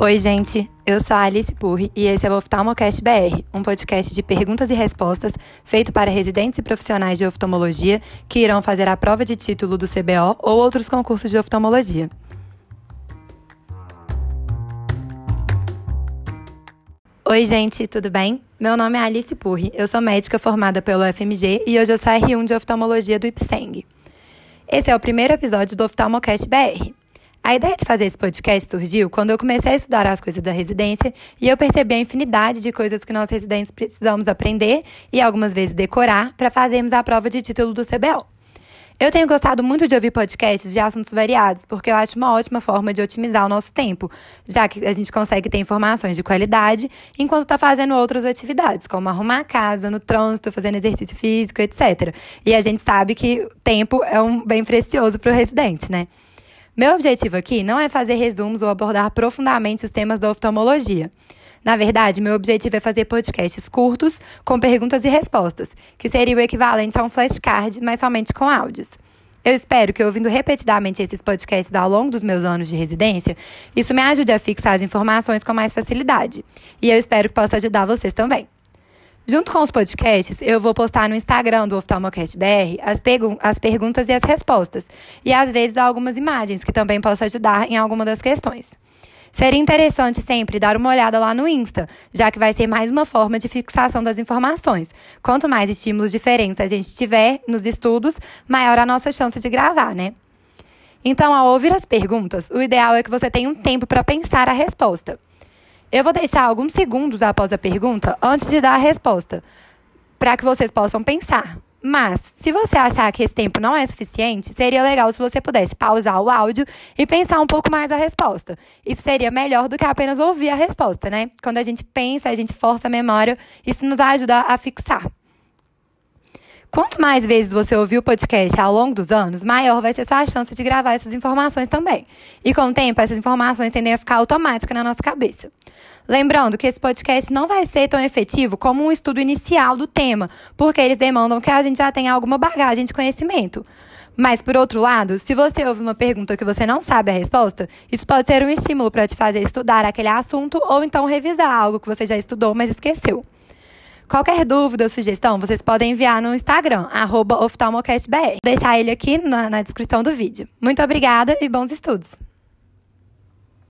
Oi, gente. Eu sou a Alice Purri e esse é o Oftalmocast BR, um podcast de perguntas e respostas feito para residentes e profissionais de oftalmologia que irão fazer a prova de título do CBO ou outros concursos de oftalmologia. Oi, gente, tudo bem? Meu nome é Alice Purri, eu sou médica formada pelo FMG e hoje eu sou R1 de oftalmologia do IPSENG. Esse é o primeiro episódio do Oftalmocast BR. A ideia de fazer esse podcast surgiu quando eu comecei a estudar as coisas da residência e eu percebi a infinidade de coisas que nós residentes precisamos aprender e algumas vezes decorar para fazermos a prova de título do CBO. Eu tenho gostado muito de ouvir podcasts de assuntos variados, porque eu acho uma ótima forma de otimizar o nosso tempo, já que a gente consegue ter informações de qualidade enquanto está fazendo outras atividades, como arrumar a casa, no trânsito, fazendo exercício físico, etc. E a gente sabe que tempo é um bem precioso para o residente, né? Meu objetivo aqui não é fazer resumos ou abordar profundamente os temas da oftalmologia. Na verdade, meu objetivo é fazer podcasts curtos, com perguntas e respostas, que seria o equivalente a um flashcard, mas somente com áudios. Eu espero que, ouvindo repetidamente esses podcasts ao longo dos meus anos de residência, isso me ajude a fixar as informações com mais facilidade. E eu espero que possa ajudar vocês também. Junto com os podcasts, eu vou postar no Instagram do Oftalmocast BR as, as perguntas e as respostas, e às vezes algumas imagens que também possam ajudar em alguma das questões. Seria interessante sempre dar uma olhada lá no Insta, já que vai ser mais uma forma de fixação das informações. Quanto mais estímulos diferentes a gente tiver nos estudos, maior a nossa chance de gravar, né? Então, ao ouvir as perguntas, o ideal é que você tenha um tempo para pensar a resposta. Eu vou deixar alguns segundos após a pergunta antes de dar a resposta, para que vocês possam pensar. Mas, se você achar que esse tempo não é suficiente, seria legal se você pudesse pausar o áudio e pensar um pouco mais a resposta. Isso seria melhor do que apenas ouvir a resposta, né? Quando a gente pensa, a gente força a memória, isso nos ajuda a fixar. Quanto mais vezes você ouvir o podcast ao longo dos anos, maior vai ser sua chance de gravar essas informações também. E com o tempo, essas informações tendem a ficar automáticas na nossa cabeça. Lembrando que esse podcast não vai ser tão efetivo como um estudo inicial do tema, porque eles demandam que a gente já tenha alguma bagagem de conhecimento. Mas, por outro lado, se você ouve uma pergunta que você não sabe a resposta, isso pode ser um estímulo para te fazer estudar aquele assunto ou então revisar algo que você já estudou, mas esqueceu. Qualquer dúvida ou sugestão, vocês podem enviar no Instagram, oftalmocastbr. Vou deixar ele aqui na, na descrição do vídeo. Muito obrigada e bons estudos!